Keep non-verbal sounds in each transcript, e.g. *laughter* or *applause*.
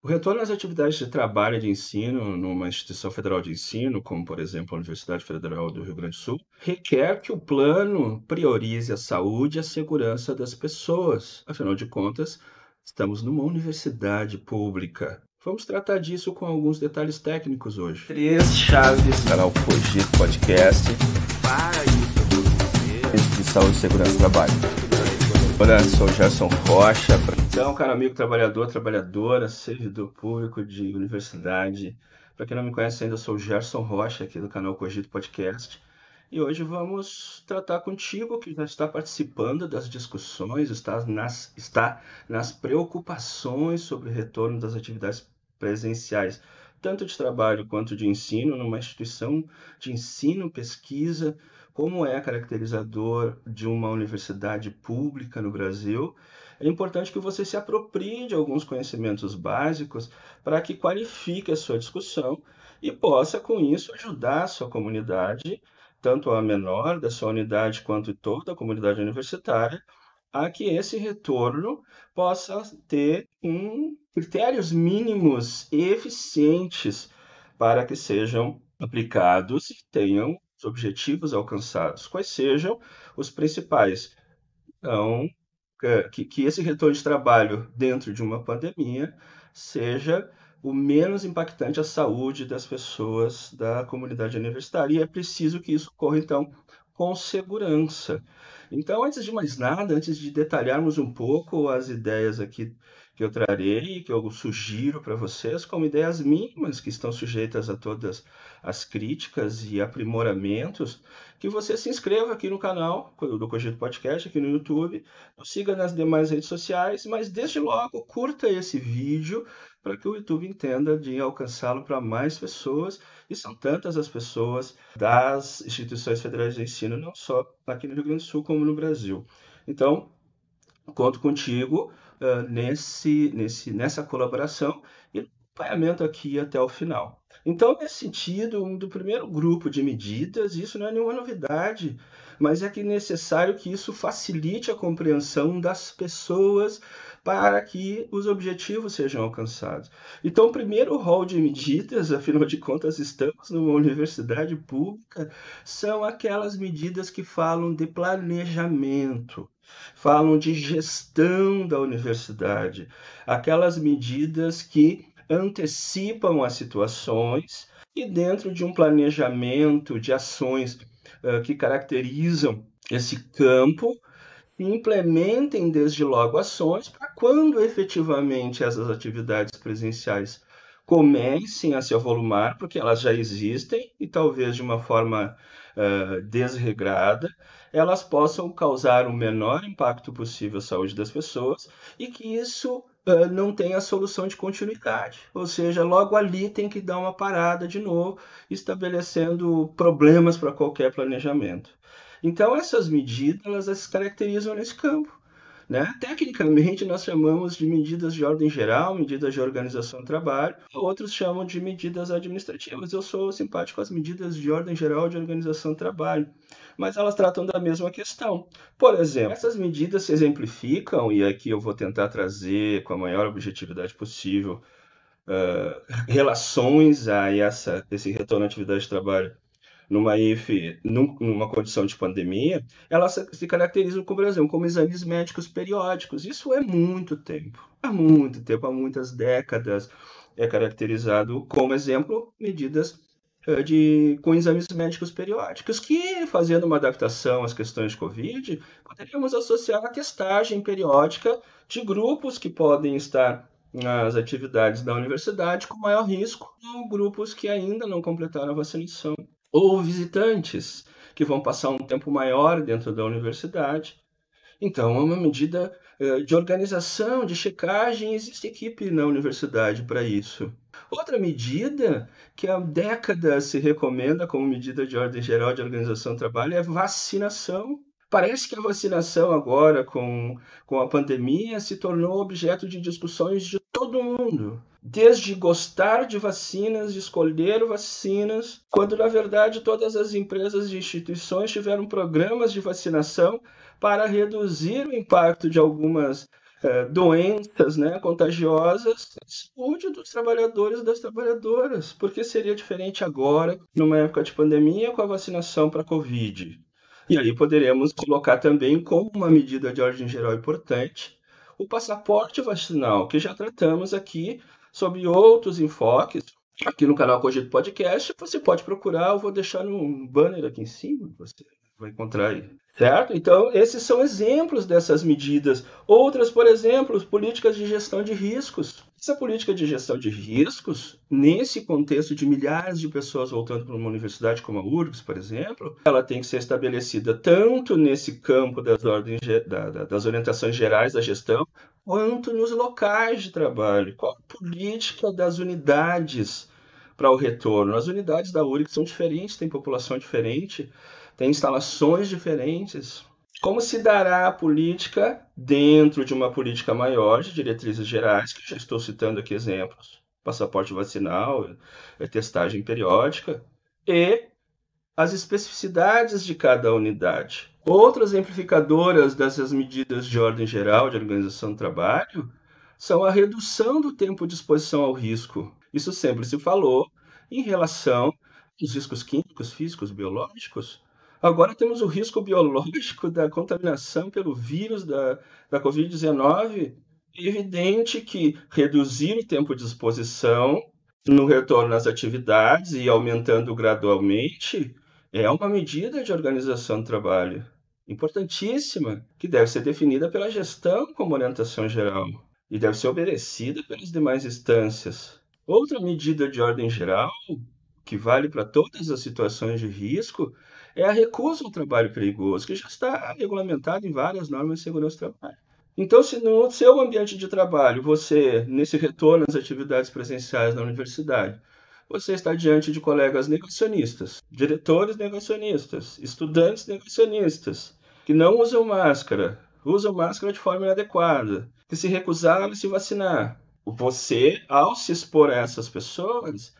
O retorno às atividades de trabalho e de ensino numa instituição federal de ensino, como por exemplo a Universidade Federal do Rio Grande do Sul, requer que o plano priorize a saúde e a segurança das pessoas. Afinal de contas, estamos numa universidade pública. Vamos tratar disso com alguns detalhes técnicos hoje. Três chaves. Canal Cogito Podcast. Para isso de saúde e segurança do trabalho. Olá, sou Gerson Rocha. Então, cara amigo trabalhador, trabalhadora, servidor público de universidade. Para quem não me conhece ainda, eu sou o Gerson Rocha, aqui do canal Cogito Podcast. E hoje vamos tratar contigo que já está participando das discussões, está nas, está nas preocupações sobre o retorno das atividades presenciais, tanto de trabalho quanto de ensino, numa instituição de ensino, pesquisa, como é caracterizador de uma universidade pública no Brasil, é importante que você se aproprie de alguns conhecimentos básicos para que qualifique a sua discussão e possa, com isso, ajudar a sua comunidade, tanto a menor da sua unidade quanto toda a comunidade universitária, a que esse retorno possa ter um, critérios mínimos e eficientes para que sejam aplicados e tenham os objetivos alcançados, quais sejam os principais. Então, que, que esse retorno de trabalho dentro de uma pandemia seja o menos impactante à saúde das pessoas da comunidade universitária. E é preciso que isso ocorra, então, com segurança. Então, antes de mais nada, antes de detalharmos um pouco as ideias aqui que eu trarei, que eu sugiro para vocês, como ideias mínimas que estão sujeitas a todas as críticas e aprimoramentos, que você se inscreva aqui no canal do Cogito Podcast, aqui no YouTube, siga nas demais redes sociais, mas desde logo curta esse vídeo para que o YouTube entenda de alcançá-lo para mais pessoas, e são tantas as pessoas das instituições federais de ensino, não só aqui no Rio Grande do Sul, como no Brasil. Então, conto contigo uh, nesse, nesse, nessa colaboração e acompanhamento aqui até o final. Então, nesse sentido, um do primeiro grupo de medidas, isso não é nenhuma novidade, mas é que é necessário que isso facilite a compreensão das pessoas para que os objetivos sejam alcançados. Então, o primeiro rol de medidas, *laughs* afinal de contas, estamos numa universidade pública, são aquelas medidas que falam de planejamento falam de gestão da universidade, aquelas medidas que antecipam as situações e dentro de um planejamento de ações uh, que caracterizam esse campo, implementem desde logo ações para quando efetivamente essas atividades presenciais comecem a se avolumar, porque elas já existem e talvez de uma forma uh, desregrada, elas possam causar o menor impacto possível à saúde das pessoas e que isso uh, não tenha solução de continuidade. Ou seja, logo ali tem que dar uma parada de novo, estabelecendo problemas para qualquer planejamento. Então, essas medidas elas se caracterizam nesse campo. Né? Tecnicamente, nós chamamos de medidas de ordem geral, medidas de organização do trabalho, outros chamam de medidas administrativas. Eu sou simpático às medidas de ordem geral de organização do trabalho, mas elas tratam da mesma questão. Por exemplo, essas medidas se exemplificam, e aqui eu vou tentar trazer com a maior objetividade possível uh, relações a essa, esse retorno à atividade de trabalho numa IF, numa condição de pandemia, elas se caracterizam, como, por exemplo, como exames médicos periódicos. Isso é muito tempo, há muito tempo, há muitas décadas, é caracterizado como exemplo medidas eh, de, com exames médicos periódicos, que, fazendo uma adaptação às questões de Covid, poderíamos associar a testagem periódica de grupos que podem estar nas atividades da universidade com maior risco, ou grupos que ainda não completaram a vacinação ou visitantes que vão passar um tempo maior dentro da universidade. Então, é uma medida eh, de organização, de checagem, existe equipe na universidade para isso. Outra medida que há décadas se recomenda como medida de ordem geral de organização do trabalho é vacinação. Parece que a vacinação agora, com, com a pandemia, se tornou objeto de discussões de todo mundo desde gostar de vacinas, de escolher vacinas, quando na verdade todas as empresas e instituições tiveram programas de vacinação para reduzir o impacto de algumas é, doenças né, contagiosas, saúde dos trabalhadores e das trabalhadoras. Porque seria diferente agora, numa época de pandemia, com a vacinação para a Covid. E aí poderemos colocar também como uma medida de ordem geral importante o passaporte vacinal, que já tratamos aqui sobre outros enfoques. Aqui no canal Cogito Podcast, você pode procurar, eu vou deixar um banner aqui em cima, você vai encontrar aí. Certo? Então, esses são exemplos dessas medidas. Outras, por exemplo, políticas de gestão de riscos. Essa política de gestão de riscos, nesse contexto de milhares de pessoas voltando para uma universidade como a URGS, por exemplo, ela tem que ser estabelecida tanto nesse campo das, ordens, das orientações gerais da gestão, quanto nos locais de trabalho. Qual a política das unidades para o retorno? As unidades da URGS são diferentes, têm população diferente, tem instalações diferentes. Como se dará a política dentro de uma política maior de diretrizes gerais, que já estou citando aqui exemplos, passaporte vacinal, testagem periódica, e as especificidades de cada unidade. Outras exemplificadoras dessas medidas de ordem geral de organização do trabalho são a redução do tempo de exposição ao risco. Isso sempre se falou em relação aos riscos químicos, físicos, biológicos, Agora temos o risco biológico da contaminação pelo vírus da, da Covid-19. É evidente que reduzir o tempo de exposição no retorno às atividades e aumentando gradualmente é uma medida de organização do trabalho importantíssima que deve ser definida pela gestão como orientação geral e deve ser obedecida pelas demais instâncias. Outra medida de ordem geral que vale para todas as situações de risco é a recusa ao trabalho perigoso, que já está regulamentado em várias normas de segurança do trabalho. Então, se no seu ambiente de trabalho, você, nesse retorno às atividades presenciais na universidade, você está diante de colegas negacionistas, diretores negacionistas, estudantes negacionistas, que não usam máscara, usam máscara de forma inadequada, que se recusaram a se vacinar. Você, ao se expor a essas pessoas,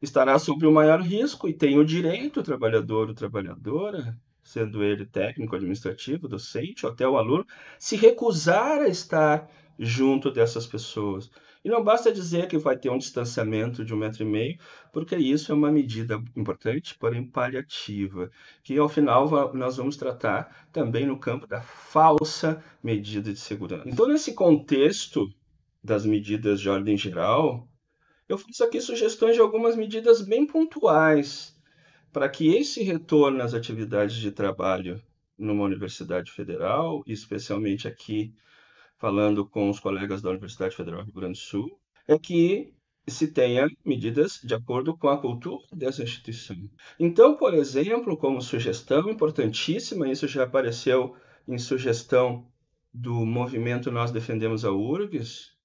estará sob o maior risco e tem o direito, o trabalhador ou trabalhadora, sendo ele técnico, administrativo, docente ou até o aluno, se recusar a estar junto dessas pessoas. E não basta dizer que vai ter um distanciamento de um metro e meio, porque isso é uma medida importante, porém paliativa, que ao final nós vamos tratar também no campo da falsa medida de segurança. Então, nesse contexto das medidas de ordem geral, eu faço aqui sugestões de algumas medidas bem pontuais para que esse retorno às atividades de trabalho numa universidade federal, especialmente aqui falando com os colegas da Universidade Federal do Rio Grande do Sul, é que se tenha medidas de acordo com a cultura dessa instituição. Então, por exemplo, como sugestão importantíssima, isso já apareceu em sugestão do movimento Nós Defendemos a URGS,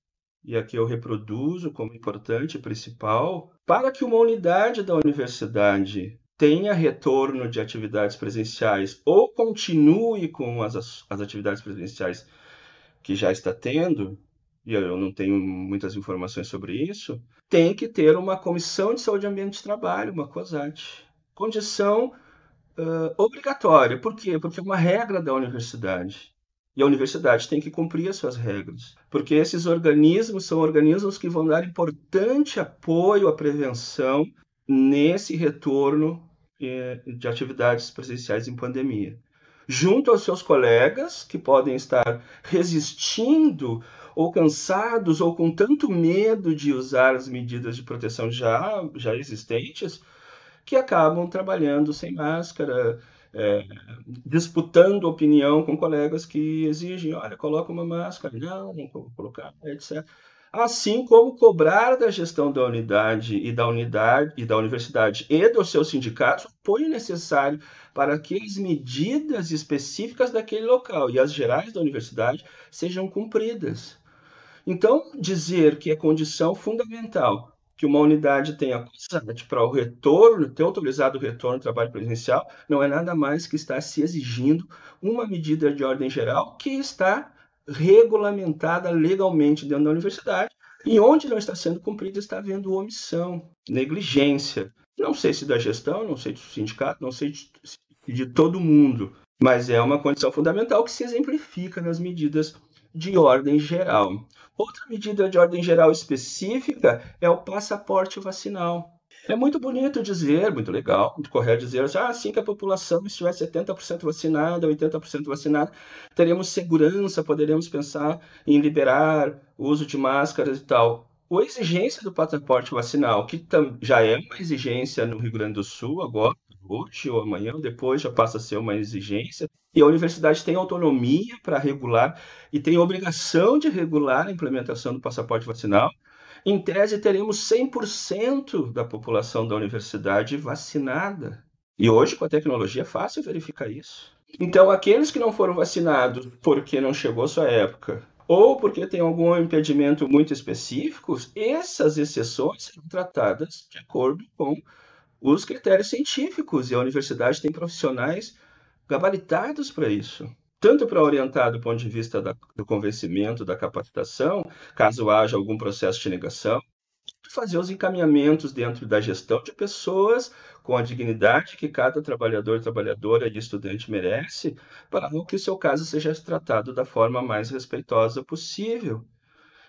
e aqui eu reproduzo como importante principal, para que uma unidade da universidade tenha retorno de atividades presenciais ou continue com as, as atividades presenciais que já está tendo, e eu não tenho muitas informações sobre isso, tem que ter uma comissão de saúde e ambiente de trabalho, uma COSAT. Condição uh, obrigatória. Por quê? Porque é uma regra da universidade. E a universidade tem que cumprir as suas regras, porque esses organismos são organismos que vão dar importante apoio à prevenção nesse retorno eh, de atividades presenciais em pandemia. Junto aos seus colegas, que podem estar resistindo ou cansados ou com tanto medo de usar as medidas de proteção já, já existentes, que acabam trabalhando sem máscara, é, disputando opinião com colegas que exigem, olha, coloca uma máscara, não, não vou colocar, etc. Assim como cobrar da gestão da unidade e da unidade e da universidade e dos seus sindicatos o apoio necessário para que as medidas específicas daquele local e as gerais da universidade sejam cumpridas. Então, dizer que é condição fundamental que uma unidade tenha COSAT para o retorno, ter autorizado o retorno do trabalho presencial, não é nada mais que estar se exigindo uma medida de ordem geral que está regulamentada legalmente dentro da universidade e onde não está sendo cumprida está havendo omissão, negligência. Não sei se da gestão, não sei do sindicato, não sei de, de todo mundo, mas é uma condição fundamental que se exemplifica nas medidas de ordem geral. Outra medida de ordem geral específica é o passaporte vacinal. É muito bonito dizer, muito legal, muito correto dizer, ah, assim que a população estiver 70% vacinada, 80% vacinada, teremos segurança, poderemos pensar em liberar o uso de máscaras e tal. A exigência do passaporte vacinal, que já é uma exigência no Rio Grande do Sul agora, hoje ou amanhã depois já passa a ser uma exigência, e a universidade tem autonomia para regular e tem obrigação de regular a implementação do passaporte vacinal. Em tese, teremos 100% da população da universidade vacinada. E hoje, com a tecnologia, é fácil verificar isso. Então, aqueles que não foram vacinados porque não chegou sua época, ou porque tem algum impedimento muito específico, essas exceções serão tratadas de acordo com os critérios científicos. E a universidade tem profissionais gabaritados para isso. Tanto para orientar do ponto de vista da, do convencimento, da capacitação, caso haja algum processo de negação, fazer os encaminhamentos dentro da gestão de pessoas com a dignidade que cada trabalhador, trabalhadora e estudante merece, para que o seu caso seja tratado da forma mais respeitosa possível.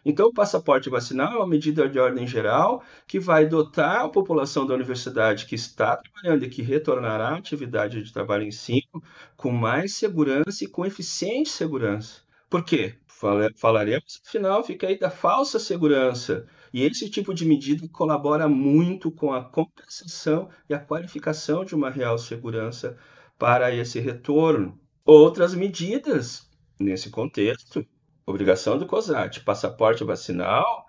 Então, o passaporte vacinal é uma medida de ordem geral que vai dotar a população da universidade que está trabalhando e que retornará à atividade de trabalho e ensino com mais segurança e com eficiente segurança. Por quê? Falaremos, afinal, fica aí da falsa segurança. E esse tipo de medida colabora muito com a compensação e a qualificação de uma real segurança para esse retorno. Outras medidas nesse contexto obrigação do COSAT, passaporte vacinal,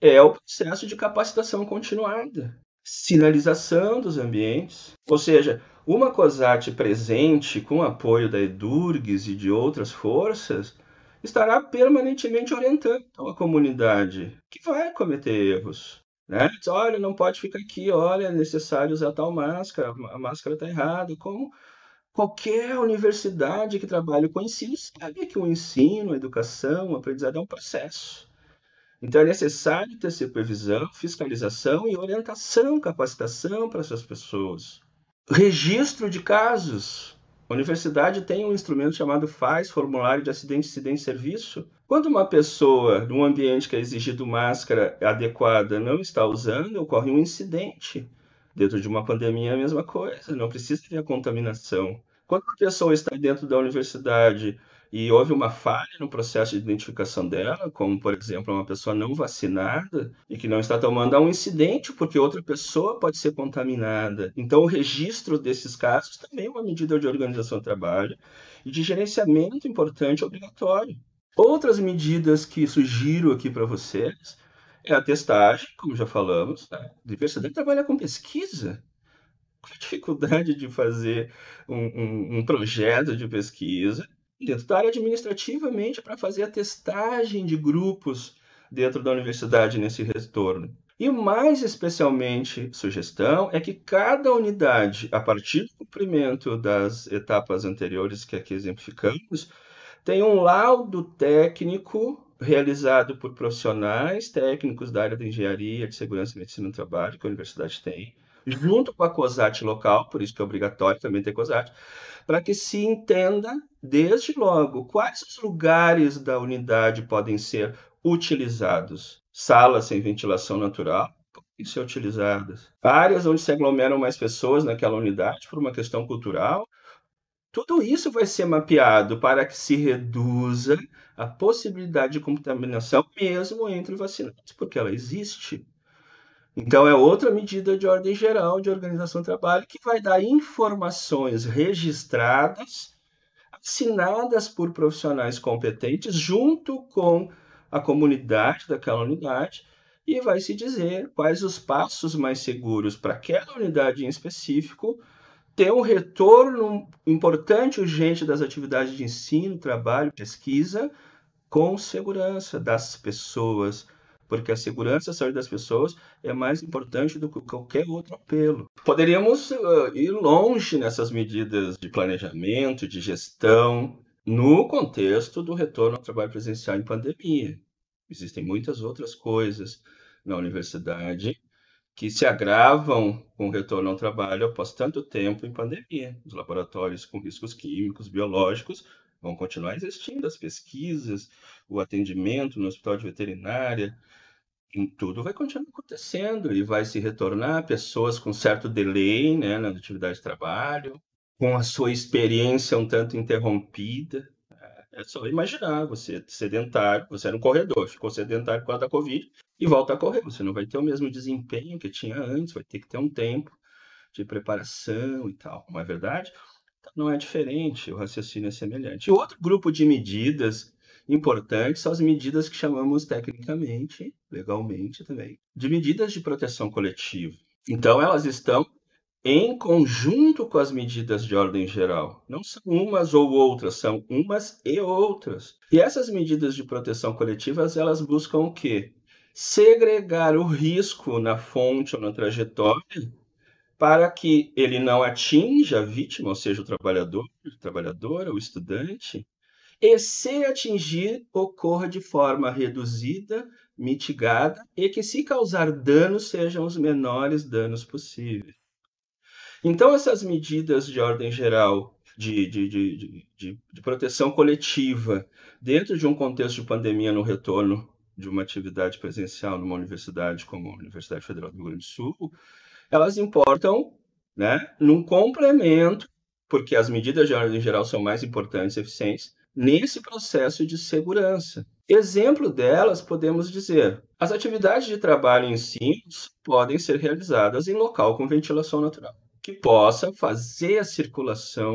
é o processo de capacitação continuada, sinalização dos ambientes. Ou seja, uma COSAT presente com apoio da EDURGS e de outras forças estará permanentemente orientando a comunidade que vai cometer erros. Né? Olha, não pode ficar aqui, olha, é necessário usar tal máscara, a máscara está errada. Como Qualquer universidade que trabalhe com ensino sabe que o ensino, a educação, o aprendizado é um processo. Então é necessário ter supervisão, fiscalização e orientação, capacitação para essas pessoas. Registro de casos. A universidade tem um instrumento chamado FAS, Formulário de Acidente, Incidente e Serviço. Quando uma pessoa, num ambiente que é exigido máscara adequada, não está usando, ocorre um incidente. Dentro de uma pandemia é a mesma coisa, não precisa ter a contaminação. Quando a pessoa está dentro da universidade e houve uma falha no processo de identificação dela, como por exemplo uma pessoa não vacinada e que não está tomando, há um incidente porque outra pessoa pode ser contaminada. Então o registro desses casos também é uma medida de organização do trabalho e de gerenciamento importante obrigatório. Outras medidas que sugiro aqui para vocês é a testagem, como já falamos, né? a universidade trabalha com pesquisa. A *laughs* dificuldade de fazer um, um, um projeto de pesquisa dentro da área administrativamente para fazer a testagem de grupos dentro da universidade nesse retorno? E mais especialmente, sugestão é que cada unidade, a partir do cumprimento das etapas anteriores que aqui exemplificamos, tenha um laudo técnico realizado por profissionais técnicos da área de engenharia, de segurança e medicina do trabalho, que a universidade tem, junto com a COSAT local, por isso que é obrigatório também ter COSAT, para que se entenda, desde logo, quais os lugares da unidade podem ser utilizados. Salas sem ventilação natural podem ser utilizadas. Áreas onde se aglomeram mais pessoas naquela unidade por uma questão cultural tudo isso vai ser mapeado para que se reduza a possibilidade de contaminação mesmo entre vacinados, porque ela existe. Então, é outra medida de ordem geral de organização do trabalho que vai dar informações registradas, assinadas por profissionais competentes, junto com a comunidade daquela unidade, e vai se dizer quais os passos mais seguros para aquela unidade em específico ter um retorno importante urgente das atividades de ensino, trabalho, pesquisa, com segurança das pessoas, porque a segurança e a saúde das pessoas é mais importante do que qualquer outro apelo. Poderíamos uh, ir longe nessas medidas de planejamento, de gestão, no contexto do retorno ao trabalho presencial em pandemia. Existem muitas outras coisas na universidade que se agravam com o retorno ao trabalho após tanto tempo em pandemia. Os laboratórios com riscos químicos, biológicos, Vão continuar existindo as pesquisas, o atendimento no hospital de veterinária, tudo vai continuar acontecendo e vai se retornar pessoas com certo delay né, na atividade de trabalho, com a sua experiência um tanto interrompida. É só imaginar, você é sedentário, você era um corredor, ficou sedentário por causa da Covid e volta a correr. Você não vai ter o mesmo desempenho que tinha antes, vai ter que ter um tempo de preparação e tal, não é verdade? Não é diferente, o raciocínio é semelhante. Outro grupo de medidas importantes são as medidas que chamamos tecnicamente, legalmente também, de medidas de proteção coletiva. Então, elas estão em conjunto com as medidas de ordem geral. Não são umas ou outras, são umas e outras. E essas medidas de proteção coletiva, elas buscam o quê? Segregar o risco na fonte ou na trajetória para que ele não atinja a vítima, ou seja, o trabalhador, a trabalhadora, o estudante, e se atingir, ocorra de forma reduzida, mitigada e que, se causar danos, sejam os menores danos possíveis. Então, essas medidas de ordem geral de, de, de, de, de proteção coletiva dentro de um contexto de pandemia no retorno de uma atividade presencial numa universidade como a Universidade Federal do Rio Grande do Sul, elas importam né, num complemento, porque as medidas de ordem geral são mais importantes e eficientes, nesse processo de segurança. Exemplo delas, podemos dizer, as atividades de trabalho em si podem ser realizadas em local com ventilação natural, que possa fazer a circulação